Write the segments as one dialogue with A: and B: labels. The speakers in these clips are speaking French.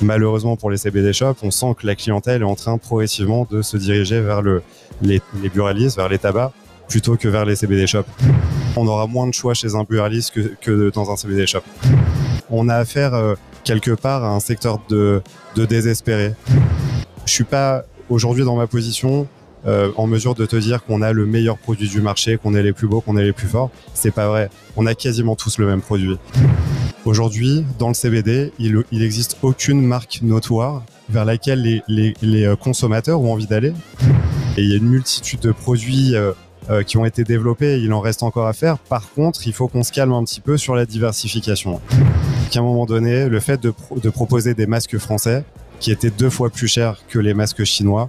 A: Malheureusement pour les CBD shops, on sent que la clientèle est en train progressivement de se diriger vers le, les, les buralistes, vers les tabacs, plutôt que vers les CBD shops. On aura moins de choix chez un buraliste que, que dans un CBD shop. On a affaire euh, quelque part à un secteur de, de désespérés. Je suis pas aujourd'hui dans ma position euh, en mesure de te dire qu'on a le meilleur produit du marché, qu'on est les plus beaux, qu'on est les plus forts. C'est pas vrai. On a quasiment tous le même produit. Aujourd'hui, dans le CBD, il, il existe aucune marque notoire vers laquelle les, euh, consommateurs ont envie d'aller. Et il y a une multitude de produits euh, qui ont été développés, il en reste encore à faire. Par contre, il faut qu'on se calme un petit peu sur la diversification. Qu'à un moment donné, le fait de proposer des masques français, qui étaient deux fois plus chers que les masques chinois,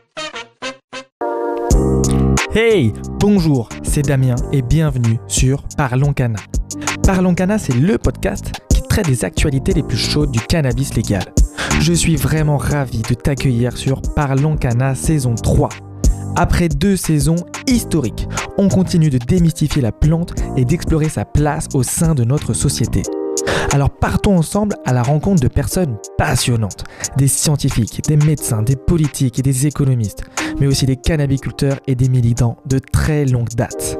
B: Hey, bonjour, c'est Damien et bienvenue sur Parlons Cana. Parlons Cana, c'est le podcast qui traite des actualités les plus chaudes du cannabis légal. Je suis vraiment ravi de t'accueillir sur Parlons Cana saison 3. Après deux saisons historiques, on continue de démystifier la plante et d'explorer sa place au sein de notre société. Alors partons ensemble à la rencontre de personnes passionnantes, des scientifiques, des médecins, des politiques et des économistes, mais aussi des cannabiculteurs et des militants de très longue date.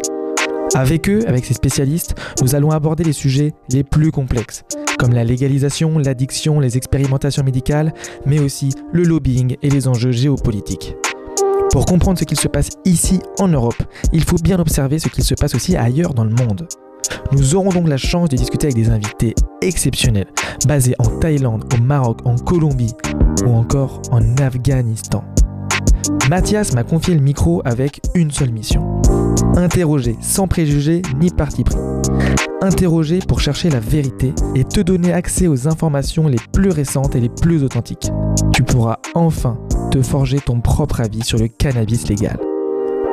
B: Avec eux, avec ces spécialistes, nous allons aborder les sujets les plus complexes, comme la légalisation, l'addiction, les expérimentations médicales, mais aussi le lobbying et les enjeux géopolitiques. Pour comprendre ce qu'il se passe ici en Europe, il faut bien observer ce qu'il se passe aussi ailleurs dans le monde. Nous aurons donc la chance de discuter avec des invités exceptionnels, basés en Thaïlande, au Maroc, en Colombie ou encore en Afghanistan. Mathias m'a confié le micro avec une seule mission. Interroger sans préjugés ni parti pris. Interroger pour chercher la vérité et te donner accès aux informations les plus récentes et les plus authentiques. Tu pourras enfin te forger ton propre avis sur le cannabis légal.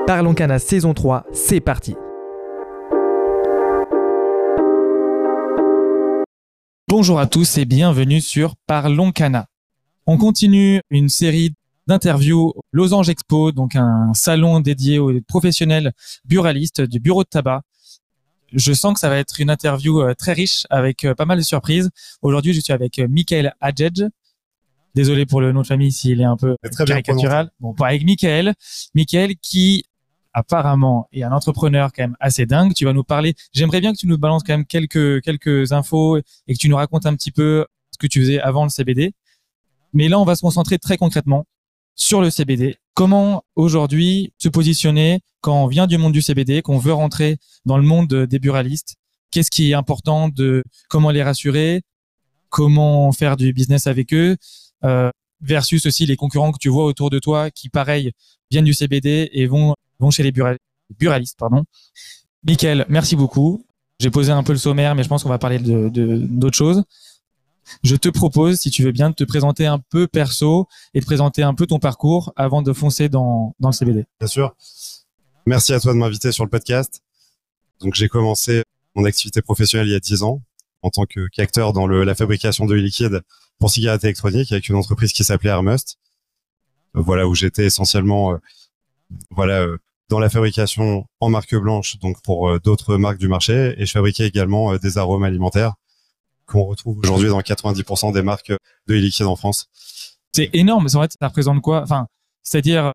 B: Parlons Cana saison 3, c'est parti Bonjour à tous et bienvenue sur Parlons Cana. On continue une série d'interviews Losange Expo, donc un salon dédié aux professionnels buralistes du bureau de tabac. Je sens que ça va être une interview euh, très riche avec euh, pas mal de surprises. Aujourd'hui, je suis avec euh, Michael Adjedj. Désolé pour le nom de famille s'il est un peu
A: bien
B: caricatural. Bon, avec Michael. Michael qui apparemment est un entrepreneur quand même assez dingue. Tu vas nous parler. J'aimerais bien que tu nous balances quand même quelques quelques infos et que tu nous racontes un petit peu ce que tu faisais avant le CBD. Mais là, on va se concentrer très concrètement sur le CBD. Comment aujourd'hui se positionner quand on vient du monde du CBD, qu'on veut rentrer dans le monde des buralistes? Qu'est-ce qui est important de comment les rassurer? Comment faire du business avec eux? Euh, Versus aussi les concurrents que tu vois autour de toi qui, pareil, viennent du CBD et vont vont chez les bural- buralistes. Pardon. Michael, merci beaucoup. J'ai posé un peu le sommaire, mais je pense qu'on va parler de de- d'autres choses. Je te propose, si tu veux bien, de te présenter un peu perso et de présenter un peu ton parcours avant de foncer dans, dans le CBD.
A: Bien sûr. Merci à toi de m'inviter sur le podcast. Donc, j'ai commencé mon activité professionnelle il y a 10 ans en tant qu'acteur dans la fabrication de liquide pour cigarettes électroniques avec une entreprise qui s'appelait Airmust. Euh, Voilà, où j'étais essentiellement, euh, voilà, euh, dans la fabrication en marque blanche, donc pour euh, d'autres marques du marché, et je fabriquais également euh, des arômes alimentaires qu'on retrouve aujourd'hui dans 90% des marques de liquide en France.
B: C'est énorme. En fait, ça représente quoi? Enfin, c'est-à-dire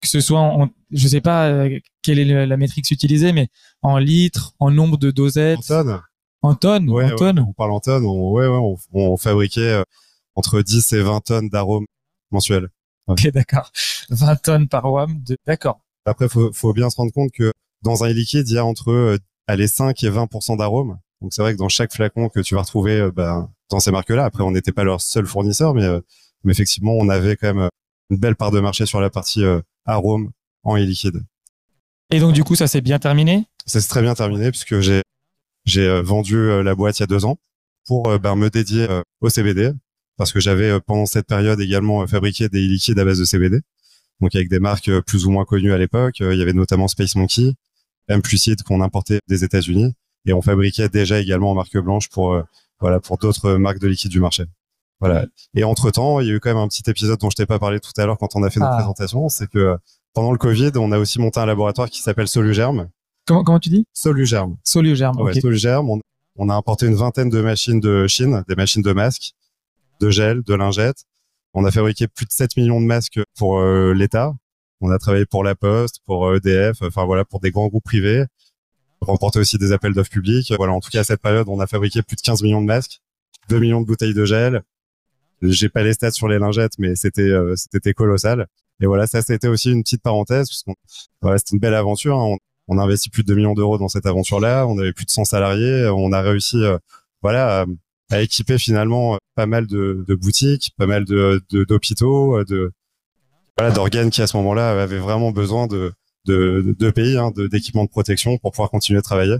B: que ce soit, en, je sais pas euh, quelle est la métrique utilisée, mais en litres, en nombre de dosettes,
A: En tonnes
B: en tonnes,
A: Ouais,
B: en
A: ouais,
B: tonnes.
A: on parle en tonnes. On, ouais, ouais, on, on fabriquait entre 10 et 20 tonnes d'arômes mensuels.
B: Ok, d'accord. 20 tonnes par WAM. De... D'accord.
A: Après, faut, faut bien se rendre compte que dans un liquide, il y a entre euh, allez, 5 et 20% d'arômes. Donc c'est vrai que dans chaque flacon que tu vas retrouver euh, ben, dans ces marques-là, après on n'était pas leur seul fournisseur, mais, euh, mais effectivement on avait quand même une belle part de marché sur la partie euh, arôme en e-liquide.
B: Et donc, du coup, ça s'est bien terminé?
A: Ça s'est très bien terminé puisque j'ai j'ai vendu la boîte il y a deux ans pour ben, me dédier au CBD parce que j'avais pendant cette période également fabriqué des liquides à base de CBD, donc avec des marques plus ou moins connues à l'époque. Il y avait notamment Space Monkey, M Lucid qu'on importait des États-Unis, et on fabriquait déjà également en marque blanche pour voilà pour d'autres marques de liquides du marché. Voilà. Et entre temps, il y a eu quand même un petit épisode dont je t'ai pas parlé tout à l'heure quand on a fait notre ah. présentation, c'est que pendant le Covid, on a aussi monté un laboratoire qui s'appelle Solugerm.
B: Comment, comment tu dis?
A: Solugerm.
B: Solugerm.
A: Ouais, Solugerm. On, on, a importé une vingtaine de machines de Chine, des machines de masques, de gel, de lingettes. On a fabriqué plus de 7 millions de masques pour euh, l'État. On a travaillé pour la Poste, pour EDF, enfin voilà, pour des grands groupes privés. Remporté aussi des appels d'offres publics. Voilà, en tout cas à cette période, on a fabriqué plus de 15 millions de masques, 2 millions de bouteilles de gel, j'ai pas les stats sur les lingettes, mais c'était euh, c'était colossal. Et voilà, ça c'était aussi une petite parenthèse parce voilà, c'était une belle aventure. Hein. On, a investi plus de 2 millions d'euros dans cette aventure-là. On avait plus de 100 salariés. On a réussi, euh, voilà, à, équiper finalement pas mal de, de boutiques, pas mal de d'hôpitaux, de, voilà d'organes qui à ce moment-là avaient vraiment besoin de de, de pays, hein, d'équipements de protection pour pouvoir continuer à travailler.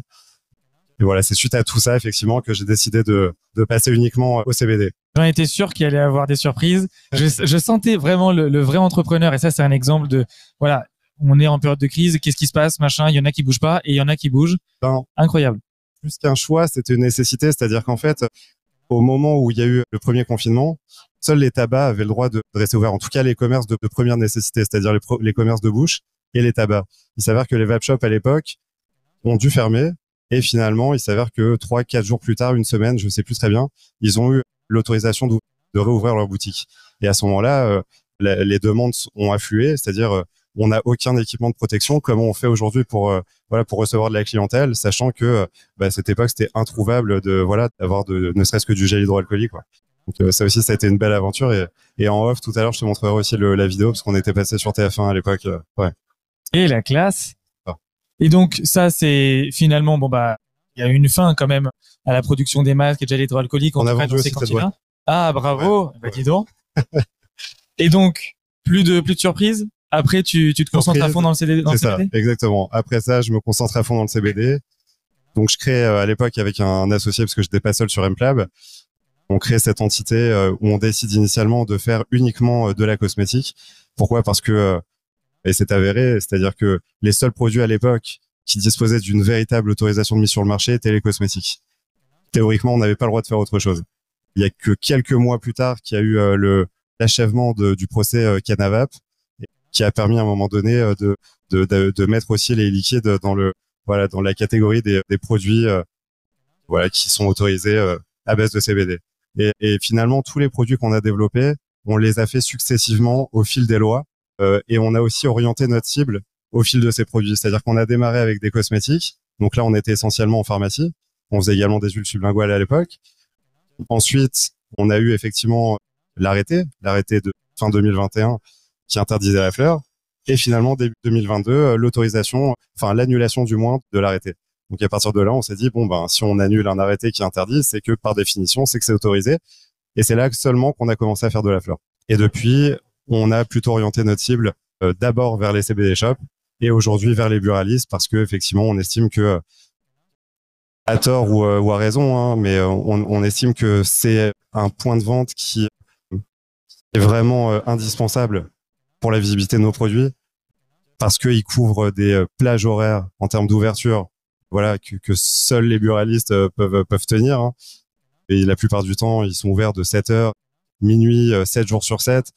A: Et voilà, c'est suite à tout ça, effectivement, que j'ai décidé de, de passer uniquement au CBD.
B: J'en étais sûr qu'il allait avoir des surprises. Je, je sentais vraiment le, le, vrai entrepreneur, et ça, c'est un exemple de, voilà, on est en période de crise, qu'est-ce qui se passe, machin, il y en a qui bougent pas, et il y en a qui bougent. Ben, Incroyable.
A: Plus qu'un choix, c'était une nécessité, c'est-à-dire qu'en fait, au moment où il y a eu le premier confinement, seuls les tabacs avaient le droit de rester ouverts, en tout cas les commerces de, première nécessité, c'est-à-dire les, commerces de bouche et les tabacs. Il s'avère que les vape shops à l'époque ont dû fermer et finalement, il s'avère que trois, quatre jours plus tard, une semaine, je sais plus très bien, ils ont eu l'autorisation de, de, réouvrir leur boutique. Et à ce moment-là, euh, les demandes ont afflué, c'est-à-dire euh, on n'a aucun équipement de protection. Comment on fait aujourd'hui pour euh, voilà pour recevoir de la clientèle, sachant que bah, à cette époque c'était introuvable de voilà d'avoir de ne serait-ce que du gel hydroalcoolique. Quoi. Donc ça aussi ça a été une belle aventure et, et en off tout à l'heure je te montrerai aussi le, la vidéo parce qu'on était passé sur TF1 à l'époque. ouais.
B: Et la classe. Et donc ça, c'est finalement bon bah il y a une fin quand même à la production des masques et de gel hydroalcoolique.
A: On a vendu aussi
B: Ah bravo, bah dis donc. et donc plus de plus de surprises? Après, tu, tu te concentres à fond dans le CBD.
A: C'est ça, exactement. Après ça, je me concentre à fond dans le CBD. Donc, je crée euh, à l'époque avec un associé parce que j'étais pas seul sur MPlab. On crée cette entité euh, où on décide initialement de faire uniquement euh, de la cosmétique. Pourquoi? Parce que et c'est avéré, c'est-à-dire que les seuls produits à l'époque qui disposaient d'une véritable autorisation de mise sur le marché étaient les cosmétiques. Théoriquement, on n'avait pas le droit de faire autre chose. Il y a que quelques mois plus tard qu'il y a eu euh, le l'achèvement du procès euh, Canavap qui a permis à un moment donné euh, de, de, de, de, mettre aussi les liquides dans le voilà dans la catégorie des, des produits voilà qui sont autorisés à base de CBD. Et, et finalement, tous les produits qu'on a développés, on les a fait successivement au fil des lois euh, et on a aussi orienté notre cible au fil de ces produits. C'est-à-dire qu'on a démarré avec des cosmétiques. Donc là, on était essentiellement en pharmacie. On faisait également des huiles sublinguales à l'époque. Ensuite, on a eu effectivement l'arrêté, l'arrêté de fin 2021 qui interdisait la fleur. Et finalement, début 2022, euh, l'autorisation, enfin l'annulation du moins de l'arrêté. Donc à partir de là, on s'est dit bon ben si on annule un arrêté qui interdit, c'est que par définition, c'est que c'est autorisé. Et c'est là seulement qu'on a commencé à faire de la fleur. Et depuis, on a plutôt orienté notre cible euh, d'abord vers les CBD shops et aujourd'hui vers les buralistes parce que effectivement on estime que à tort ou, euh, à raison, hein, mais euh, on, estime que c'est un point de vente qui est vraiment indispensable pour la visibilité de nos produits parce qu'il couvre des plages horaires en termes d'ouverture, voilà que, seuls les buralistes peuvent peuvent tenir. Hein. Et la plupart du temps, ils sont ouverts de 7 heures, minuit, 7 jours sur 7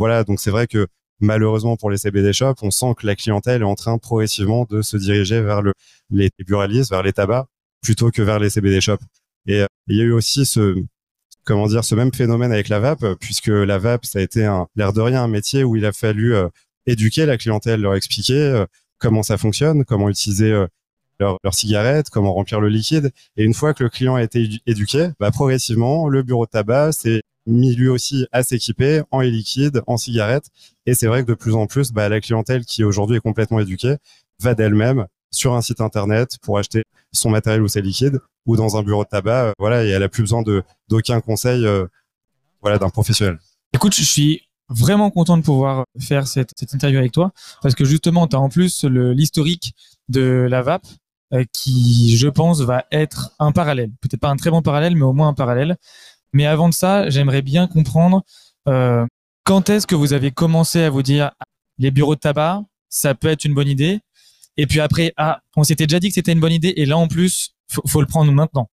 A: voilà, donc c'est vrai que malheureusement pour les CBD shops, on sent que la clientèle est en train progressivement de se diriger vers le, les buralistes, vers les tabacs, plutôt que vers les CBD shops. Et euh, il y a eu aussi ce, comment dire, ce même phénomène avec la vape, puisque la vape, ça a été un, l'air de rien, un métier où il a fallu euh, éduquer la clientèle, leur expliquer euh, comment ça fonctionne, comment utiliser leur, leur, cigarette, comment remplir le liquide. Et une fois que le client a été éduqué, bah, progressivement, le bureau de tabac s'est mis lui aussi à s'équiper en e-liquide, en cigarettes. Et c'est vrai que de plus en plus, bah, la clientèle qui aujourd'hui est complètement éduquée va d'elle-même sur un site internet pour acheter son matériel ou ses liquides ou dans un bureau de tabac. Euh, voilà, et elle a plus besoin de d'aucun conseil, euh, voilà, d'un professionnel.
B: Écoute, je suis vraiment content de pouvoir faire cette, interview avec toi parce que justement, tu as en plus l'historique de la VAP euh, qui, je pense, va être un parallèle. Peut-être pas un très bon parallèle, mais au moins un parallèle Mais avant de ça, j'aimerais bien comprendre quand est-ce que vous avez commencé à vous dire les bureaux de tabac, ça peut être une bonne idée. Et puis après, ah, on s'était déjà dit que c'était une bonne idée, et là en plus, faut, faut le prendre maintenant.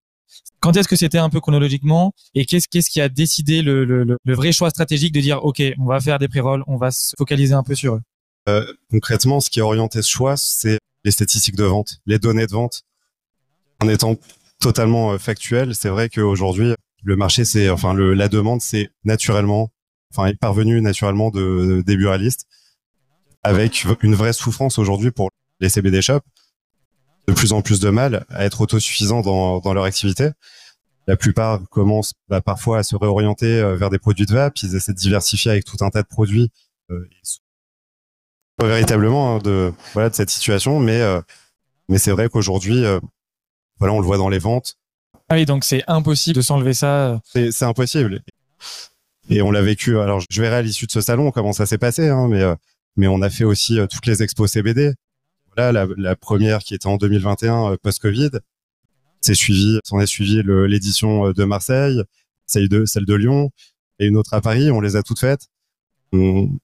B: Quand est-ce que c'était un peu chronologiquement et qu'est-ce qu'est-ce qui a décidé le, le, le, vrai choix stratégique de dire ok, on va faire des pré-rolls, on va se focaliser un peu sur eux?
A: Euh, concrètement, ce qui a orienté ce choix, c'est les statistiques de vente, les données de vente. En étant totalement euh, factuel, c'est vrai qu'aujourd'hui, le marché, c'est enfin le, la demande, c'est naturellement, enfin est parvenu naturellement de, des buralistes, avec une vraie souffrance aujourd'hui pour les CBD shops de plus en plus de mal à être autosuffisants dans, dans leur activité. La plupart commencent bah, parfois à se réorienter euh, vers des produits de vape. Ils essaient de diversifier avec tout un tas de produits. Euh, véritablement hein, de voilà de cette situation, mais euh, mais c'est vrai qu'aujourd'hui, euh, voilà, on le voit dans les ventes.
B: Ah oui, donc c'est impossible de s'enlever ça.
A: C'est impossible. Et on l'a vécu. Alors, je verrai à l'issue de ce salon comment ça s'est passé, hein, mais mais on a fait aussi toutes les expos CBD la, première qui était en 2021 euh, post-Covid, c'est suivi, s'en est suivi l'édition euh, de Marseille, celle de, celle de Lyon et une autre à Paris. On les a toutes faites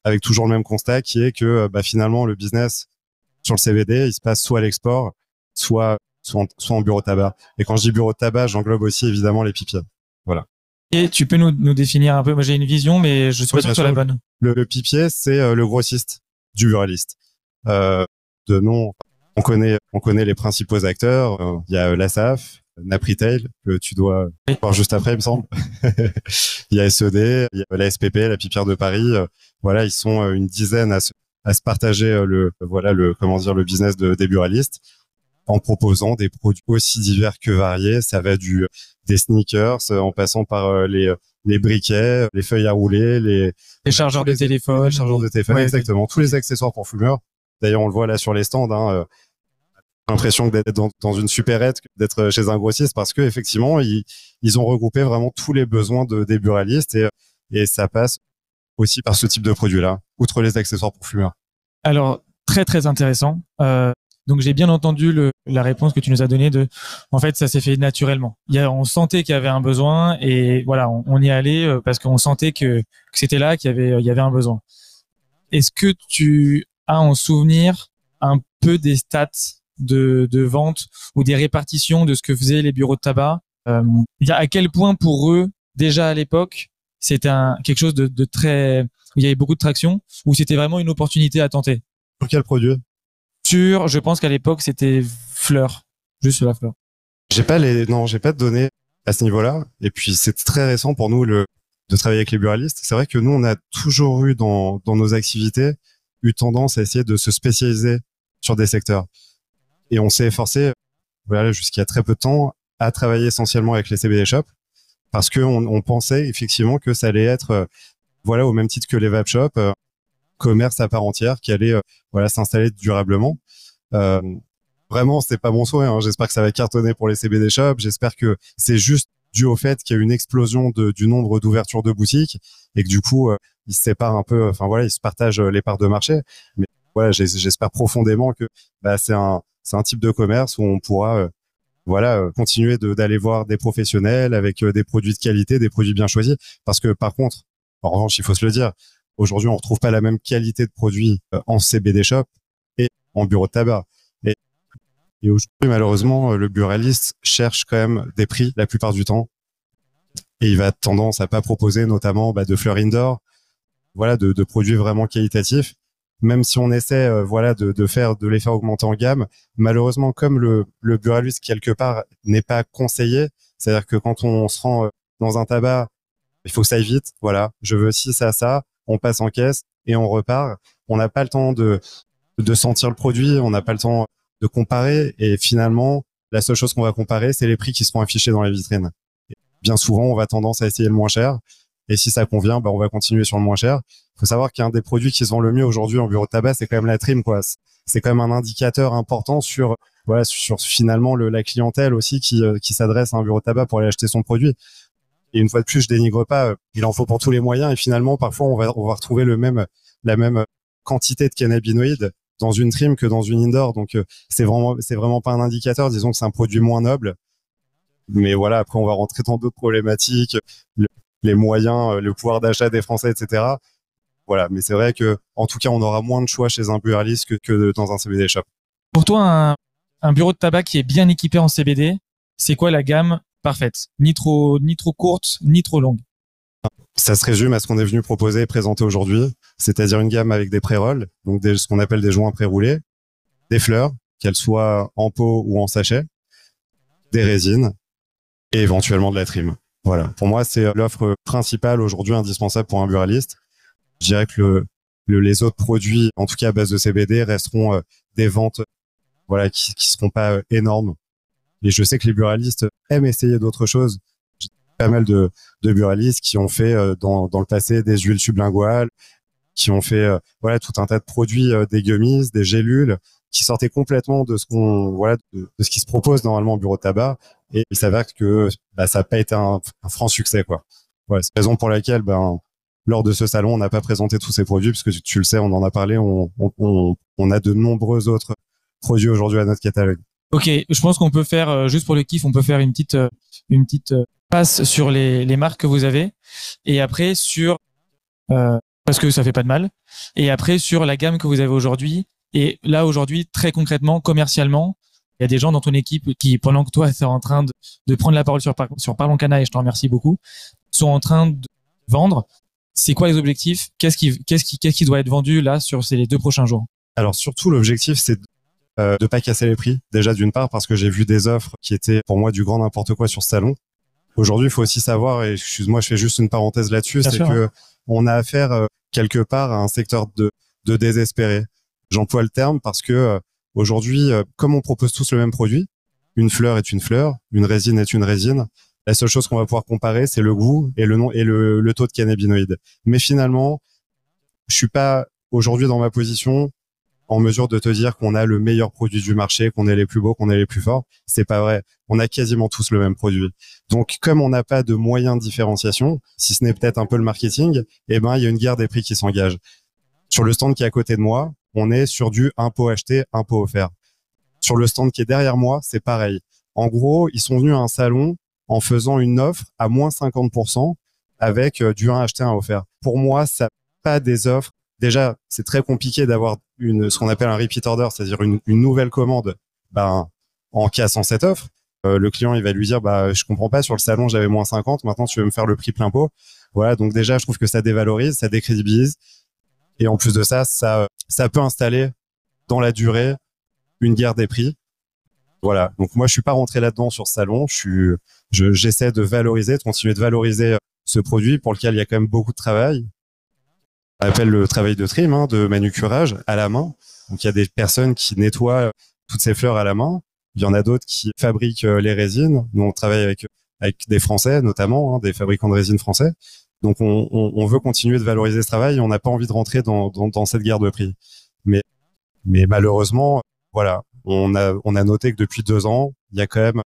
A: avec toujours le même constat qui est que euh, bah, finalement le business sur le CBD, il se passe soit à l'export, soit soit en, bureau de tabac. Et quand je dis bureau de tabac, j'englobe aussi évidemment les pipiers. Voilà.
B: Et tu peux nous, nous définir un peu. Moi, j'ai une vision, mais je suis pas sûr que la bonne.
A: Le, pipier, c'est le grossiste du buraliste. Euh, de nom. On connaît, on connaît les principaux acteurs. Euh, il y a l'ASAF, Napritail, que tu dois voir juste après, il me semble. il y a SED, il y a la SPP, la Pipière de Paris. Euh, voilà, ils sont euh, une dizaine à se, à se partager le, voilà, le, comment dire, le business de, des buralistes en proposant des produits aussi divers que variés. Ça va du, des sneakers, en passant par les, les briquets, les feuilles à rouler, les,
B: les chargeurs de téléphone, les
A: chargeurs de téléphone, exactement, tous les accessoires pour fumeurs. D'ailleurs, on le voit là sur les stands. Hein, euh, l'impression d'être dans, une supérette, d'être chez un grossiste, parce que effectivement, ils, ont regroupé vraiment tous les besoins de, des buralistes et, et ça passe aussi par ce type de produit-là, outre les accessoires pour fumeurs.
B: Alors, très très intéressant. Euh, donc j'ai bien entendu la réponse que tu nous as donnée de, en fait, ça s'est fait naturellement. Il y a, on sentait qu'il y avait un besoin et voilà, on, y allait euh, parce qu'on sentait que, c'était là qu'il y avait un besoin. Est-ce que tu a en souvenir un peu des stats de, de vente ou des répartitions de ce que faisaient les bureaux de tabac. Euh, à quel point pour eux, déjà à l'époque, c'était un, quelque chose de, de très, il y avait beaucoup de traction, ou c'était vraiment une opportunité à tenter?
A: Pour quel produit?
B: Sur, je pense qu'à l'époque, c'était fleur, juste la fleur.
A: J'ai pas les, non, j'ai pas de données à ce niveau-là. Et puis c'est très récent pour nous le de travailler avec les buralistes. C'est vrai que nous, on a toujours eu dans, dans nos activités eu tendance à essayer de se spécialiser sur des secteurs. Et on s'est efforcé, voilà, jusqu'à très peu de temps, à travailler essentiellement avec les CBD shops parce qu'on on pensait effectivement que ça allait être, euh, voilà, au même titre que les vape shops, euh, commerce à part entière qui allait, euh, voilà, s'installer durablement. Euh, vraiment, c'est pas mon souhait. Hein. J'espère que ça va cartonner pour les CBD shops. J'espère que c'est juste dû au fait qu'il y a une explosion de, du nombre d'ouvertures de boutiques et que du coup, ils se séparent un peu, enfin voilà, ils se partagent euh, les parts de marché. Mais voilà, j'espère profondément que bah, c'est un, c'est un type de commerce où on pourra euh, voilà continuer d'aller voir des professionnels avec des produits de qualité, des produits bien choisis. Parce que par contre, en revanche, il faut se le dire, aujourd'hui, on retrouve pas la même qualité de produits en CBD shop et en bureau de tabac. Et aujourd'hui, malheureusement, le buraliste cherche quand même des prix la plupart du temps. Et il va tendance à pas proposer notamment bah, de fleurs indoor, voilà, de, de, produits vraiment qualitatifs. Même si on essaie, euh, voilà, de, de, faire, de les faire augmenter en gamme, malheureusement, comme le, le buraliste quelque part n'est pas conseillé, c'est-à-dire que quand on se rend euh, dans un tabac, il faut que ça aille vite. Voilà, je veux ci, ça, ça. On passe en caisse et on repart. On n'a pas le temps de, de sentir le produit. On n'a pas le temps de comparer et finalement la seule chose qu'on va comparer c'est les prix qui seront affichés dans la vitrine. bien souvent on va tendance à essayer le moins cher et si ça convient bah, on va continuer sur le moins cher. Il faut savoir qu'un des produits qui se vend le mieux aujourd'hui en bureau de tabac c'est quand même la trim quoi. C'est quand même un indicateur important sur voilà sur finalement le, la clientèle aussi qui, euh, qui s'adresse à un bureau de tabac pour aller acheter son produit. Et une fois de plus, je dénigre pas. Euh, il en faut pour tous les moyens. Et finalement, parfois, on va, on va retrouver le même, la même quantité de cannabinoïdes dans une trim que dans une indoor. Donc euh, c'est vraiment c'est vraiment pas un indicateur. Disons que c'est un produit moins noble. Mais voilà, après, on va rentrer dans d'autres problématiques, les moyens, le pouvoir d'achat des Français, etc. Voilà, mais c'est vrai que, en tout cas, on aura moins de choix chez un buraliste que, que dans un CBD shop.
B: Pour toi, un, un bureau de tabac qui est bien équipé en CBD, c'est quoi la gamme parfaite? Ni trop, ni trop courte, ni trop longue.
A: Ça se résume à ce qu'on est venu proposer et présenter aujourd'hui, c'est-à-dire une gamme avec des pré-rolls, donc des, ce qu'on appelle des joints pré-roulés, des fleurs, qu'elles soient en pot ou en sachet, des résines et éventuellement de la trim. Voilà. Pour moi, c'est l'offre principale aujourd'hui indispensable pour un buraliste. Je dirais que le, les autres produits, en tout cas à base de CBD, resteront euh, des ventes, voilà, qui, qui seront pas euh, énormes. Et je sais que les buralistes aiment essayer d'autres choses. J'ai pas mal de, de buralistes qui ont fait euh, dans, dans le passé des huiles sublinguales, qui ont fait voilà tout un tas de produits, des gummies, des gélules, qui sortaient complètement de ce qu'on voilà de, ce qui se propose normalement au bureau de tabac et il s'avère que bah, ça n'a pas été un, franc succès quoi. C'est la raison pour laquelle ben lors de ce salon, on n'a pas présenté tous ces produits puisque tu, le sais, on en a parlé, on, on, on a de nombreux autres produits aujourd'hui à notre catalogue.
B: Ok, je pense qu'on peut faire euh, juste pour le kiff, on peut faire une petite euh, une petite euh, passe sur les, les marques que vous avez et après sur euh, parce que ça fait pas de mal et après sur la gamme que vous avez aujourd'hui et là aujourd'hui très concrètement commercialement il y a des gens dans ton équipe qui pendant que toi es en train de, de prendre la parole sur sur Parlons Cana et je te remercie beaucoup sont en train de vendre c'est quoi les objectifs? Qu'est-ce qui, qu'est-ce qui, qu'est-ce qui doit être vendu là sur ces deux prochains jours?
A: Alors surtout l'objectif c'est euh, de pas casser les prix. Déjà d'une part parce que j'ai vu des offres qui étaient pour moi du grand n'importe quoi sur ce salon. Aujourd'hui, il faut aussi savoir et excuse-moi, je fais juste une parenthèse là-dessus, c'est que on a affaire euh, quelque part à un secteur de de désespéré. J'emploie le terme parce que euh, aujourd'hui, euh, comme on propose tous le même produit, une fleur est une fleur, une résine est une résine, la seule chose qu'on va pouvoir comparer, c'est le goût et le nom et le, le taux de cannabinoïdes. Mais finalement, je suis pas aujourd'hui dans ma position en mesure de te dire qu'on a le meilleur produit du marché, qu'on est les plus beaux, qu'on est les plus forts. C'est pas vrai. On a quasiment tous le même produit. Donc, comme on n'a pas de moyens de différenciation, si ce n'est peut-être un peu le marketing, eh ben, il y a une guerre des prix qui s'engage. Sur le stand qui est à côté de moi, on est sur du impôt acheté, impôt offert. Sur le stand qui est derrière moi, c'est pareil. En gros, ils sont venus à un salon en faisant une offre à moins 50% avec euh, du 1 acheté, 1 offert. Pour moi, ça pas des offres. Déjà, c'est très compliqué d'avoir une, ce qu'on appelle un repeat order, c'est-à-dire une, une, nouvelle commande, ben, en cassant cette offre. Euh, le client, il va lui dire, bah, je comprends pas, sur le salon, j'avais moins 50, maintenant tu veux me faire le prix plein pot. Voilà. Donc déjà, je trouve que ça dévalorise, ça décrédibilise. Et en plus de ça, ça, ça peut installer dans la durée une guerre des prix. Voilà. Donc moi, je suis pas rentré là-dedans sur salon. Je suis, j'essaie de valoriser, de continuer de valoriser ce produit pour lequel il y a quand même beaucoup de travail. On appelle le travail de trim, hein, de manucurage à la main. Donc il y a des personnes qui nettoient toutes ces fleurs à la main. Il y en a d'autres qui fabriquent euh, les résines. Nous, on travaille avec avec des Français notamment, hein, des fabricants de résines français. Donc on, on, on, veut continuer de valoriser ce travail. on n'a pas envie de rentrer dans, dans, dans, cette guerre de prix. Mais mais malheureusement, voilà, on a on a noté que depuis deux ans, il y a quand même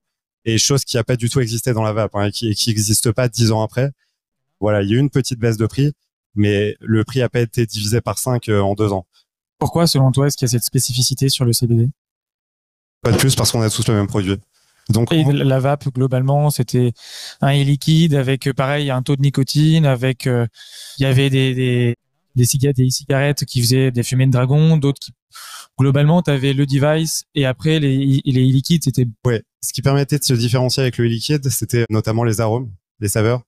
A: et chose qui n'a pas du tout existé dans la vape hein, et qui qui n'existe pas dix ans après. Voilà, il y a eu une petite baisse de prix, mais le prix n'a pas été divisé par cinq euh, en deux ans.
B: Pourquoi, selon toi, est-ce qu'il y a cette spécificité sur le CBD
A: Pas de plus parce qu'on a tous le même produit.
B: Donc, et la vape globalement, c'était un liquide avec pareil un taux de nicotine, avec euh, il y avait des, des des cigarettes, des cigarettes qui faisaient des fumées de dragon, d'autres qui globalement, tu avais le device et après les, les liquides, c'était.
A: Ouais. Ce qui permettait de se différencier avec le liquide, c'était notamment les arômes, les saveurs.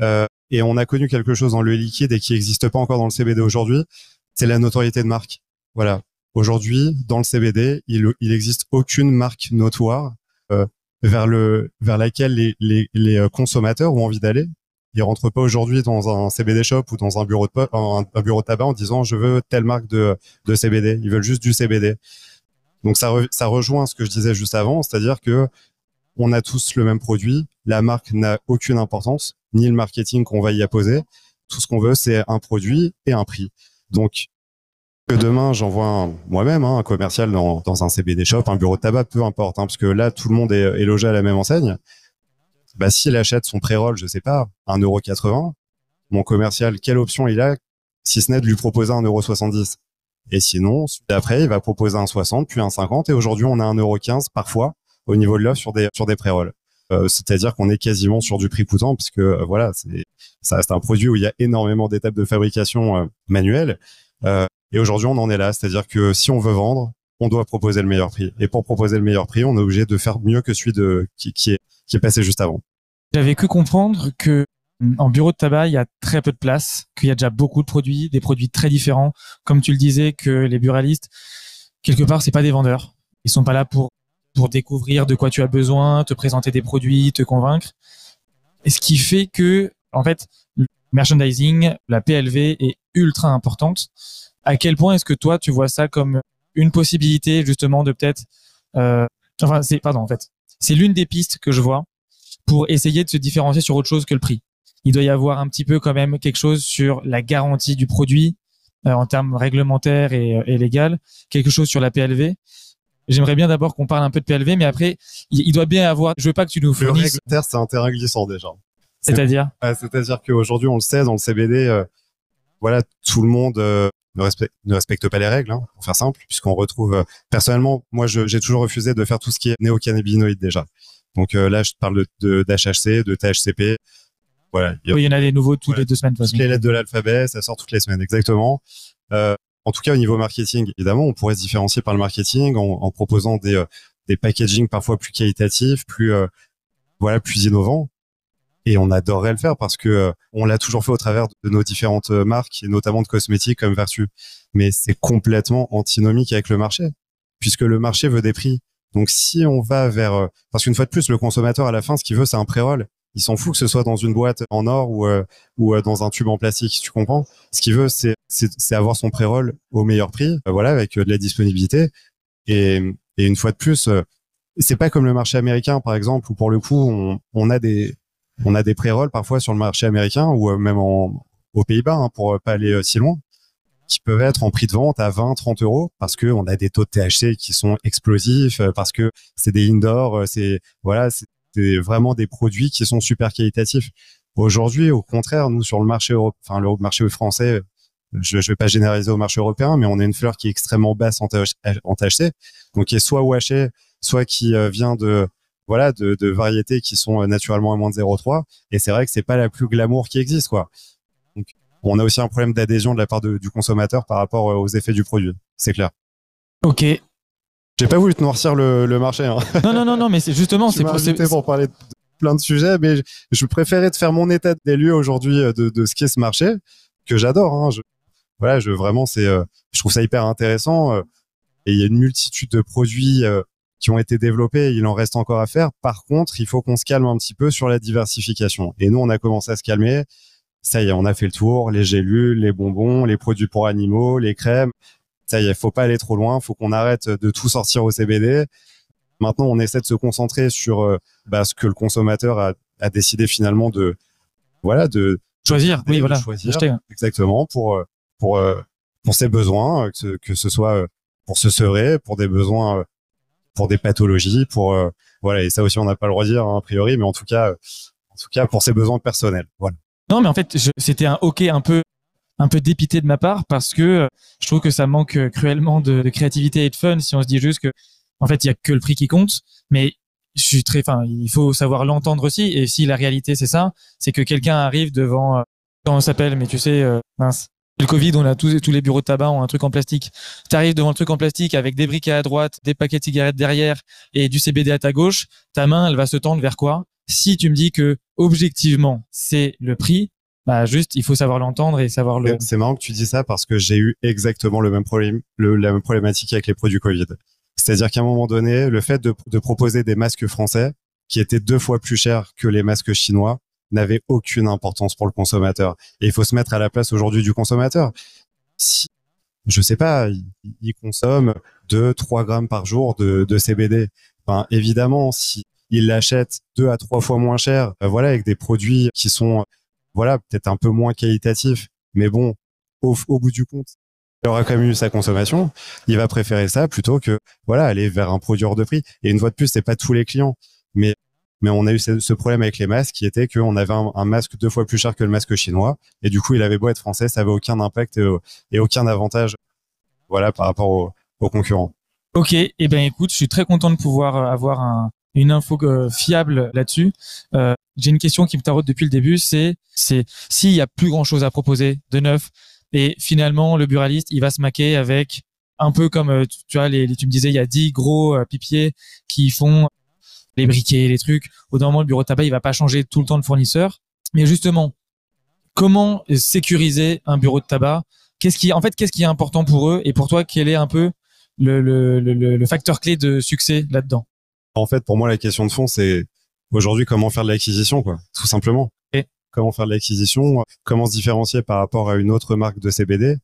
A: Euh, et on a connu quelque chose dans le liquide et qui n'existe pas encore dans le CBD aujourd'hui, c'est la notoriété de marque. Voilà. Aujourd'hui, dans le CBD, il, il existe aucune marque notoire euh, vers le vers laquelle les, les, les euh, consommateurs ont envie d'aller ils rentrent pas aujourd'hui dans un CBD shop ou dans un bureau de un, bureau de tabac en disant je veux telle marque de, de CBD. Ils veulent juste du CBD. Donc ça, ça rejoint ce que je disais juste avant, c'est-à-dire que on a tous le même produit, la marque n'a aucune importance, ni le marketing qu'on va y apposer. Tout ce qu'on veut, c'est un produit et un prix. Donc que demain j'envoie moi-même hein, un commercial dans, dans, un CBD shop, un bureau de tabac, peu importe, hein, parce que là tout le monde est, est logé à la même enseigne bah, s'il achète son pré-roll, je sais pas, 1,80€, mon commercial, quelle option il a, si ce n'est de lui proposer 1,70€. Et sinon, d'après, il va proposer un 60, puis un 50, et aujourd'hui, on a 1,15€ parfois au niveau de l'offre sur des, sur des pré-rolls. c'est-à-dire qu'on est quasiment sur du prix coûtant puisque voilà, c'est ça reste un produit où il y a énormément d'étapes de fabrication manuelle. Et aujourd'hui, on en est là, c'est-à-dire que si on veut vendre, on doit proposer le meilleur prix. Et pour proposer le meilleur prix, on est obligé de faire mieux que celui de qui, est qui est passé juste avant.
B: J'avais que comprendre que mm, en bureau de tabac, il y a très peu de place, qu'il y a déjà beaucoup de produits, des produits très différents. Comme tu le disais, que les buralistes, quelque part, c'est pas des vendeurs. Ils sont pas là pour pour découvrir de quoi tu as besoin, te présenter des produits, te convaincre. Et ce qui fait que, en fait, le merchandising, la PLV est ultra importante. À quel point est-ce que toi, tu vois ça comme une possibilité justement de peut-être, euh, enfin, c'est pardon, en fait, c'est l'une des pistes que je vois pour essayer de se différencier sur autre chose que le prix. Il doit y avoir un petit peu quand même quelque chose sur la garantie du produit euh, en termes réglementaires et, euh, et légal, quelque chose sur la PLV. J'aimerais bien d'abord qu'on parle un peu de PLV, mais après, il, doit bien avoir. Je veux pas que tu nous fournisses.
A: Le c'est un terrain glissant déjà.
B: C'est-à-dire?
A: C'est-à-dire qu'aujourd'hui, on le sait, dans le CBD, euh, voilà, tout le monde ne, respecte, ne respecte pas les règles, hein, pour faire simple, puisqu'on retrouve. personnellement, moi, j'ai toujours refusé de faire tout ce qui est néocannabinoïde déjà. Donc euh, là, je parle de d'HHC, de, THCP.
B: Voilà. Il y en a des nouveaux toutes les deux semaines.
A: Toutes les lettres de l'alphabet, ça sort toutes les semaines, exactement. Euh, en tout cas, au niveau marketing, évidemment, on pourrait se différencier par le marketing en, en proposant des, euh, des packaging parfois plus qualitatifs, plus voilà, plus innovants. Et on adorerait le faire parce que on l'a toujours fait au travers de nos différentes marques et notamment de cosmétiques comme Vertu. Mais c'est complètement antinomique avec le marché, puisque le marché veut des prix. Donc si on va vers, euh, parce qu'une fois de plus, le consommateur à la fin, ce qu'il veut, c'est un pré-roll. Il s'en fout que ce soit dans une boîte en or ou euh, ou euh, dans un tube en plastique, tu comprends? Ce qu'il veut, c'est c'est avoir son pré-roll au meilleur prix, voilà, avec de la disponibilité. Et, et une fois de plus, c'est pas comme le marché américain, par exemple, où pour le coup, on, on a des on a des pré-rolls parfois sur le marché américain ou même en, aux Pays-Bas, hein, pour pas aller si loin qui peuvent être en prix de vente à 20, 30 euros parce que on a des taux de THC qui sont explosifs, euh, parce que c'est des indoor, euh, c'est voilà, c'est vraiment des produits qui sont super qualitatifs. Aujourd'hui, au contraire, nous sur le marché enfin le marché français, je, je vais pas généraliser au marché européen, mais on a une fleur qui est extrêmement basse en, THC, donc qui est soit washé, soit qui euh, vient de voilà de, de variétés qui sont naturellement à moins de 0,3. Et c'est vrai que c'est pas la plus glamour qui existe, quoi. Donc on a aussi un problème d'adhésion de la part du consommateur par rapport euh, aux effets du produit. C'est clair.
B: Ok.
A: J'ai pas voulu te noircir le, marché. Hein.
B: Non, non, non, non, mais c'est justement,
A: c'est pour, pour parler de plein de sujets, mais je, préférais te faire mon état des lieux aujourd'hui euh, de, ce qu'est ce marché, que j'adore. Hein. voilà, je vraiment, c'est, euh, je trouve ça hyper intéressant. et il y a une multitude de produits qui ont été développés. il en reste encore à faire. Par contre, il faut qu'on se calme un petit peu sur la diversification. Et nous, on a commencé à se calmer ça y est, on a fait le tour, les gélules, les bonbons, les produits pour animaux, les crèmes. Ça y est, faut pas aller trop loin, faut qu'on arrête de tout sortir au CBD. Maintenant, on essaie de se concentrer sur euh, bah, ce que le consommateur a, a, décidé finalement de, voilà, de
B: choisir. oui, voilà,
A: choisir exactement pour euh, pour euh, pour ses besoins, que, que ce soit pour se serrer, pour des besoins, pour des pathologies, pour voilà. Et ça aussi, on n'a pas le droit de dire hein, a priori, mais en tout cas, en tout cas pour ses besoins personnels. Voilà.
B: Non, mais en fait, c'était un OK un peu un peu dépité de ma part parce que euh, je trouve que ça manque euh, cruellement de, de, créativité et de fun si on se dit juste que en fait il y a que le prix qui compte mais je suis très enfin il faut savoir l'entendre aussi et si la réalité c'est ça c'est que quelqu'un arrive devant euh, comment on s'appelle mais tu sais euh, mince le Covid, on a tous, tous les bureaux de tabac ont un truc en plastique. Tu arrives devant le truc en plastique avec des briquets à droite, des paquets de cigarettes derrière et du CBD à ta gauche. Ta main, elle va se tendre vers quoi? Si tu me dis que objectivement c'est le prix, bah juste il faut savoir l'entendre et savoir le.
A: C'est marrant que tu dis ça parce que j'ai eu exactement le même problème, le, la même problématique avec les produits Covid. C'est-à-dire qu'à un moment donné, le fait de, de, proposer des masques français qui étaient deux fois plus chers que les masques chinois n'avait aucune importance pour le consommateur. Et il faut se mettre à la place aujourd'hui du consommateur. Si, je sais pas, il, consomme 2, 3 grammes par jour de, de CBD. Ben, évidemment, si il l'achète deux à trois fois moins cher, euh, voilà, avec des produits qui sont, voilà, peut-être un peu moins qualitatifs, mais bon, au, bout du compte, il aura quand même eu sa consommation. Il va préférer ça plutôt que, voilà, aller vers un produit hors de prix. Et une fois de plus, c'est pas tous les clients, mais mais on a eu ce, problème avec les masques qui était qu'on avait un, masque deux fois plus cher que le masque chinois. Et du coup il avait beau être français ça avait aucun impact et, aucun avantage voilà par rapport aux, concurrents.
B: Ok. Et eh ben écoute je suis très content de pouvoir avoir un, une info euh, fiable là-dessus. Euh, j'ai une question qui me taraude depuis le début, c'est c'est s'il y a plus grand chose à proposer de neuf et finalement le buraliste il va se maquer avec un peu comme euh, tu vois tu me disais il y a 10 gros pipiers qui font les briquets, les trucs. Au moment le bureau de tabac il va pas changer tout le temps de fournisseur, mais justement comment sécuriser un bureau de tabac? Qu'est-ce qui en fait qu'est-ce qui est important pour eux? Et pour toi quel est un peu le, le, le, le facteur clé de succès là-dedans?
A: En fait, pour moi, la question de fond, c'est aujourd'hui comment faire de l'acquisition, quoi, tout simplement. Et comment faire de l'acquisition, comment se différencier par rapport à une autre marque de CBD,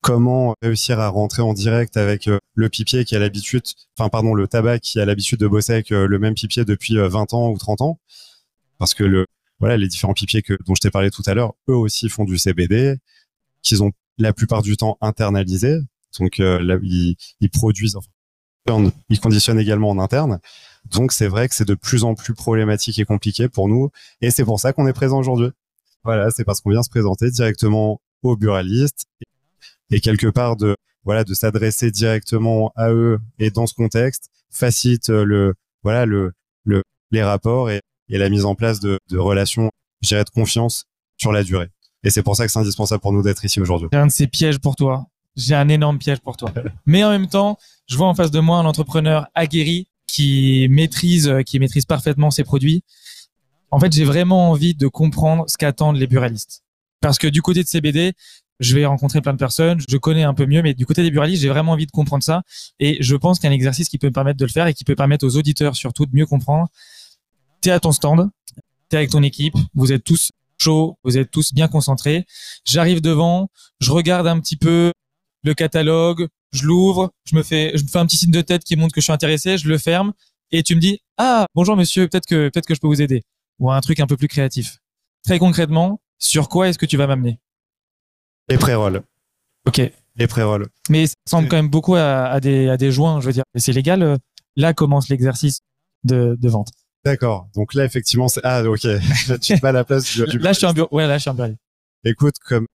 A: comment réussir à rentrer en direct avec euh, le pipier qui a l'habitude, enfin pardon, le tabac qui a l'habitude de bosser avec euh, le même pipier depuis 20 euh, ans ou 30 ans, parce que le voilà les différents pipiers que dont je t'ai parlé tout à l'heure, eux aussi font du CBD, qu'ils ont la plupart du temps internalisé, donc là, ils, ils produisent, enfin, il conditionne également en interne. Donc c'est vrai que c'est de plus en plus problématique et compliqué pour nous. Et c'est pour ça qu'on est présent aujourd'hui. Voilà, c'est parce qu'on vient se présenter directement aux buralistes et quelque part de voilà de s'adresser directement à eux et dans ce contexte facilite le voilà le, le les rapports et, et la mise en place de, de relations, je dirais, de confiance sur la durée. Et c'est pour ça que c'est indispensable pour nous d'être ici aujourd'hui.
B: un de ces pièges pour toi j'ai un énorme piège pour toi. Mais en même temps, je vois en face de moi un entrepreneur aguerri qui maîtrise, qui maîtrise parfaitement ses produits. En fait, j'ai vraiment envie de comprendre ce qu'attendent les buralistes. Parce que du côté de CBD, je vais rencontrer plein de personnes, je connais un peu mieux, mais du côté des buralistes, j'ai vraiment envie de comprendre ça. Et je pense qu'il y a un exercice qui peut me permettre de le faire et qui peut permettre aux auditeurs surtout de mieux comprendre. T'es à ton stand, t'es avec ton équipe, vous êtes tous chauds, vous êtes tous bien concentrés. J'arrive devant, je regarde un petit peu le catalogue, je l'ouvre, je me fais, je me fais un petit signe de tête qui montre que je suis intéressé, je le ferme et tu me dis ah bonjour monsieur, peut-être que peut-être que je peux vous aider ou un truc un peu plus créatif. Très concrètement, sur quoi est-ce que tu vas m'amener?
A: Les pré-rolls.
B: Ok.
A: Les pré-rolls.
B: Mais ça ressemble quand même beaucoup à, des à des joints, je veux dire. C'est légal. Euh, là commence l'exercice de, de vente.
A: D'accord. Donc là effectivement c'est ah ok. tu te à la place du,
B: Là je suis un bureau. Ouais là je suis un bureau.
A: Écoute comme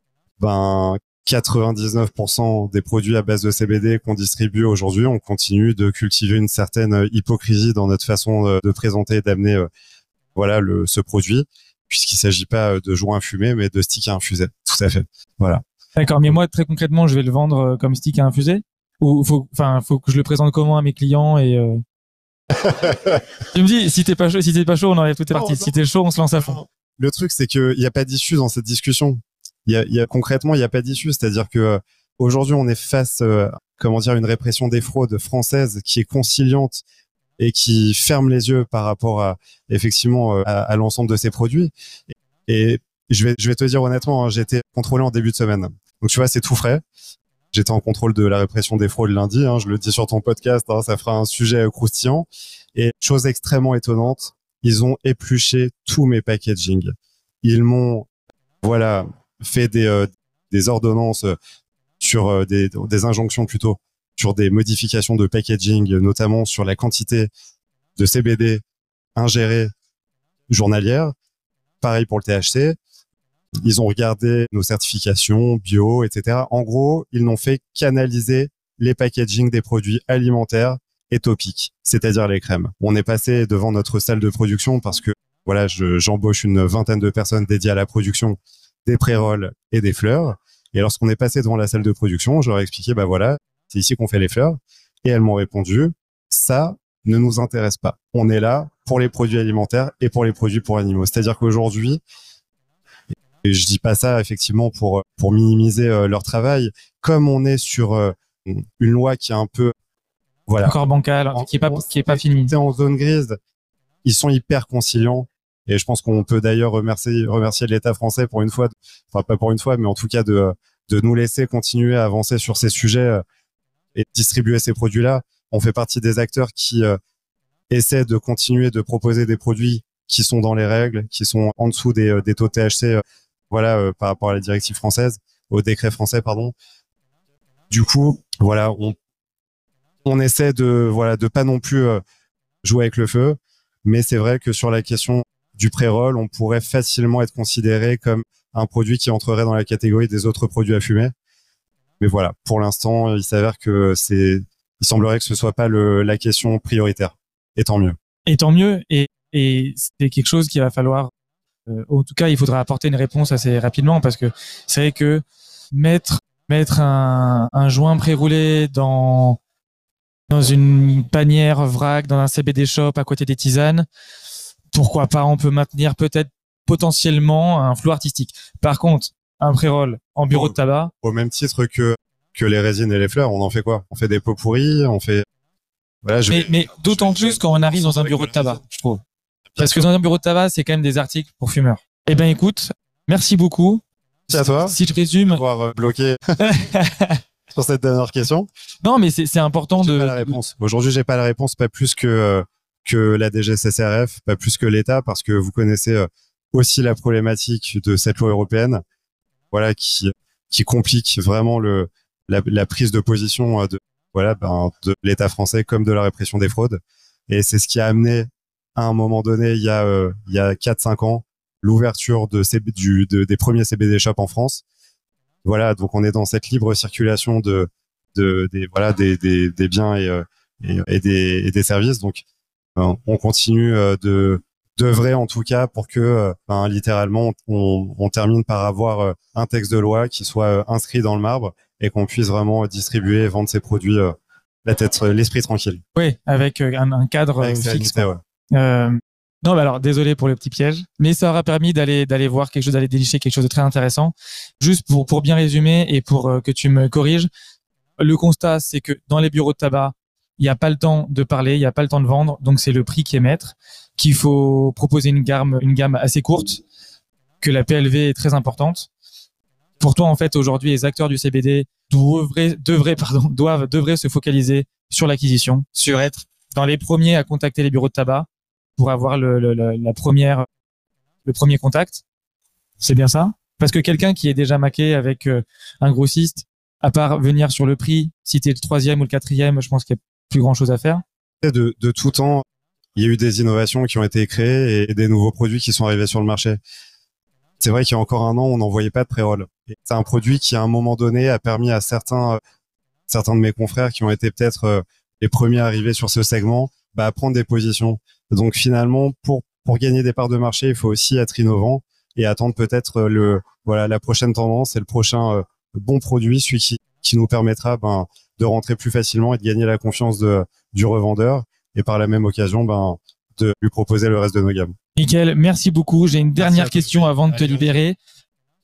A: ben 99% des produits à base de CBD qu'on distribue aujourd'hui, on continue de cultiver une certaine euh, hypocrisie dans notre façon euh, de présenter et d'amener euh, voilà le ce produit puisqu'il s'agit pas de joints à fumer mais de sticks à infuser. Tout à fait. Voilà.
B: D'accord, mais moi très concrètement, je vais le vendre comme stick à infuser? Ou faut enfin faut que je le présente comment à mes clients et tu me dis si t'es pas chaud, si t'es pas chaud, on enlève toutes les parties. Si t'es chaud, on se lance à fond.
A: Le truc c'est que il y a pas d'issue dans cette discussion il y a, y a, concrètement, il n'y a pas d'issue. C'est-à-dire que euh, aujourd'hui, on est face, euh, comment dire, une répression des fraudes françaises qui est conciliante et qui ferme les yeux par rapport à effectivement euh, à, l'ensemble de ces produits. Et, je vais, je vais te dire honnêtement, hein, j'ai été contrôlé en début de semaine. Donc tu vois, c'est tout frais. J'étais en contrôle de la répression des fraudes lundi. Hein, je le dis sur ton podcast, hein, ça fera un sujet croustillant. Et chose extrêmement étonnante, ils ont épluché tous mes packaging. Ils m'ont, voilà, fait des, euh, des ordonnances euh, sur euh, des, des injonctions plutôt sur des modifications de packaging, notamment sur la quantité de CBD ingérée journalière. Pareil pour le THC. Ils ont regardé nos certifications bio, etc. En gros, ils n'ont fait qu'analyser les packaging des produits alimentaires et topiques, c'est-à-dire les crèmes. On est passé devant notre salle de production parce que voilà, j'embauche une vingtaine de personnes dédiées à la production des pré-rolls et des fleurs. Et lorsqu'on est passé devant la salle de production, je leur ai expliqué, bah voilà, c'est ici qu'on fait les fleurs. Et elles m'ont répondu, ça ne nous intéresse pas. On est là pour les produits alimentaires et pour les produits pour animaux. C'est-à-dire qu'aujourd'hui, et je dis pas ça effectivement pour pour minimiser euh, leur travail, comme on est sur euh, une loi qui est un peu
B: voilà encore bancale, qui est pas qui est pas finie,
A: en zone grise, ils sont hyper conciliants et je pense qu'on peut d'ailleurs remercier, remercier l'État français pour une fois, enfin pas pour une fois, mais en tout cas de, de nous laisser continuer à avancer sur ces sujets euh, et distribuer ces produits-là. On fait partie des acteurs qui euh, essaient de continuer de proposer des produits qui sont dans les règles, qui sont en dessous des, euh, des taux THC, voilà, par rapport à la directive française, au décret français, pardon. Du coup, voilà, on, on essaie de, voilà, de pas non plus jouer avec le feu, mais c'est vrai que sur la question du pré-roll, on pourrait facilement être considéré comme un produit qui entrerait dans la catégorie des autres produits à fumer. Mais voilà, pour l'instant, il s'avère que c'est, il semblerait que ce soit pas la question prioritaire. Et tant mieux.
B: Et tant mieux. Et, c'est quelque chose qu'il va falloir. Euh, en tout cas, il faudra apporter une réponse assez rapidement parce que c'est vrai que mettre mettre un, un joint préroulé dans dans une panière vrac, dans un CBD shop à côté des tisanes, pourquoi pas On peut maintenir peut-être potentiellement un flou artistique. Par contre, un pré-roll en bureau de tabac.
A: Au même titre que que les résines et les fleurs, on en fait quoi? On fait des pots pourris, on fait.
B: Voilà, je mais, mais d'autant plus quand on arrive dans un bureau de tabac, je trouve. Parce que dans un bureau de tabac, c'est quand même des articles pour fumeurs. Eh ben, écoute, merci beaucoup.
A: C'est à toi.
B: Si je résume.
A: Avoir euh, bloqué sur cette dernière question.
B: Non, mais c'est important de.
A: Pas la réponse. Aujourd'hui, j'ai pas la réponse, pas plus que euh, que la DGCCRF, pas plus que l'État, parce que vous connaissez euh, aussi la problématique de cette loi européenne, voilà, qui qui complique vraiment le la, la prise de position de voilà ben, de l'État français comme de la répression des fraudes. Et c'est ce qui a amené à un moment donné, il y a euh, il y a quatre cinq ans, l'ouverture de, du, de, des premiers CBD shops en France. Voilà, donc on est dans cette libre circulation de, de des voilà des, des, des biens et, euh, et, et, des, et des services. Donc euh, on continue de devrait en tout cas pour que ben, littéralement on, on, termine par avoir un texte de loi qui soit inscrit dans le marbre et qu'on puisse vraiment distribuer et vendre ces produits la tête l'esprit tranquille.
B: Oui, avec un, un cadre fixe. Ouais. Euh, non, bah alors désolé pour le petit piège, mais ça aura permis d'aller d'aller voir quelque chose, d'aller dénicher quelque chose de très intéressant. Juste pour pour bien résumer et pour euh, que tu me corriges, le constat c'est que dans les bureaux de tabac, il n'y a pas le temps de parler, il n'y a pas le temps de vendre, donc c'est le prix qui est maître, qu'il faut proposer une gamme une gamme assez courte, que la PLV est très importante. Pour toi en fait aujourd'hui les acteurs du CBD devraient pardon doivent devraient se focaliser sur l'acquisition, sur être dans les premiers à contacter les bureaux de tabac pour avoir le, le, la première, le premier contact. C'est bien ça? Parce que quelqu'un qui est déjà maqué avec euh, un grossiste, à part venir sur le prix, si t'es le troisième ou le quatrième, je pense qu'il y a plus grand chose à faire.
A: De, de tout temps, il y a eu des innovations qui ont été créées et des nouveaux produits qui sont arrivés sur le marché. C'est vrai qu'il y a encore un an, on n'en voyait pas de pré-roll. C'est un produit qui, à un moment donné, a permis à certains, certains de mes confrères qui ont été peut-être euh, les premiers arrivés sur ce segment, bah, à prendre des positions. Donc finalement, pour pour gagner des parts de marché, il faut aussi être innovant et attendre peut-être le voilà la prochaine tendance et le prochain euh, bon produit, celui qui qui nous permettra ben de rentrer plus facilement et de gagner la confiance de du revendeur et par la même occasion ben de lui proposer le reste de nos gammes.
B: Nickel, merci beaucoup. J'ai une dernière question avant de te libérer.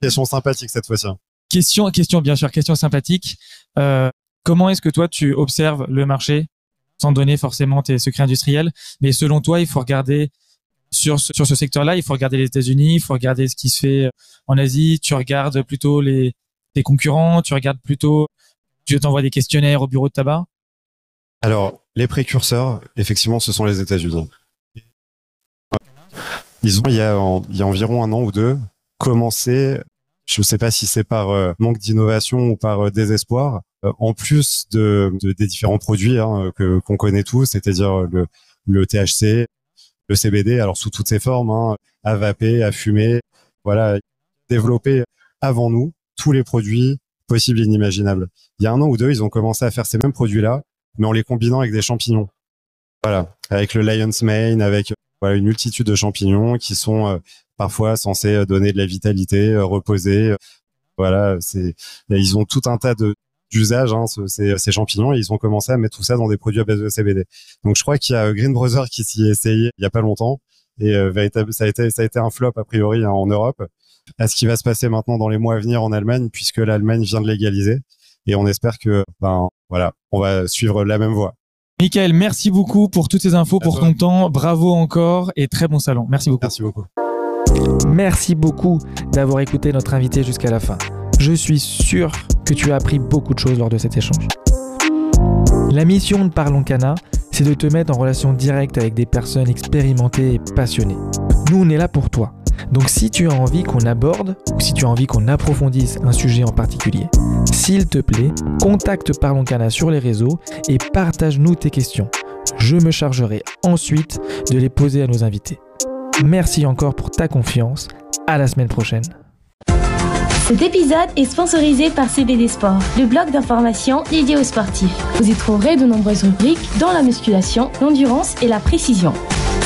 A: Question sympathique cette fois-ci.
B: Question, question bien sûr, question sympathique. Euh, comment est-ce que toi tu observes le marché sans donner forcément tes secrets industriels. Mais selon toi, il faut regarder sur ce, sur ce secteur-là, il faut regarder les États-Unis, il faut regarder ce qui se fait en Asie. Tu regardes plutôt les, tes concurrents, tu regardes plutôt, tu t'envoies des questionnaires au bureau de tabac?
A: Alors, les précurseurs, effectivement, ce sont les États-Unis. Ils ont, il y, a, environ un an ou deux, commencé, je ne sais pas si c'est par euh, manque d'innovation ou par euh, désespoir, euh, en plus de, des différents produits hein, que qu'on connaît tous, c'est-à-dire le, le THC, le CBD, alors sous toutes ses formes, hein, à vaper, à fumer, voilà, développer avant nous tous les produits possibles et inimaginables. Il y a un an ou deux, ils ont commencé à faire ces mêmes produits-là, mais en les combinant avec des champignons. Voilà, avec le lion's mane, avec voilà, une multitude de champignons qui sont euh, parfois censés donner de la vitalité, euh, reposer. Voilà, c'est ils ont tout un tas de d'usage, hein, ces, ces, champignons, et ils ont commencé à mettre tout ça dans des produits à base de CBD. Donc je crois qu'il y a Green Brothers qui s'y est essayé il y a pas longtemps, et euh, ça a été ça a été un flop a priori hein, en Europe. À ce qui va se passer maintenant dans les mois à venir en Allemagne, puisque l'Allemagne vient de légaliser, et on espère que ben voilà, on va suivre la même voie.
B: Michael, merci beaucoup pour toutes ces infos, pour ton temps. Bravo encore et très bon salon. Merci beaucoup.
A: Merci beaucoup.
B: Merci beaucoup d'avoir écouté notre invité jusqu'à la fin. Je suis sûr que tu as appris beaucoup de choses lors de cet échange. La mission de Parlons Cana, c'est de te mettre en relation directe avec des personnes expérimentées et passionnées. Nous, on est là pour toi. Donc si tu as envie qu'on aborde ou si tu as envie qu'on approfondisse un sujet en particulier, s'il te plaît, contacte Parlons Cana sur les réseaux et partage-nous tes questions. Je me chargerai ensuite de les poser à nos invités. Merci encore pour ta confiance. À la semaine prochaine.
C: Cet épisode est sponsorisé par CBD Sport, le blog d'information dédié aux sportifs. Vous y trouverez de nombreuses rubriques dans la musculation, l'endurance et la précision.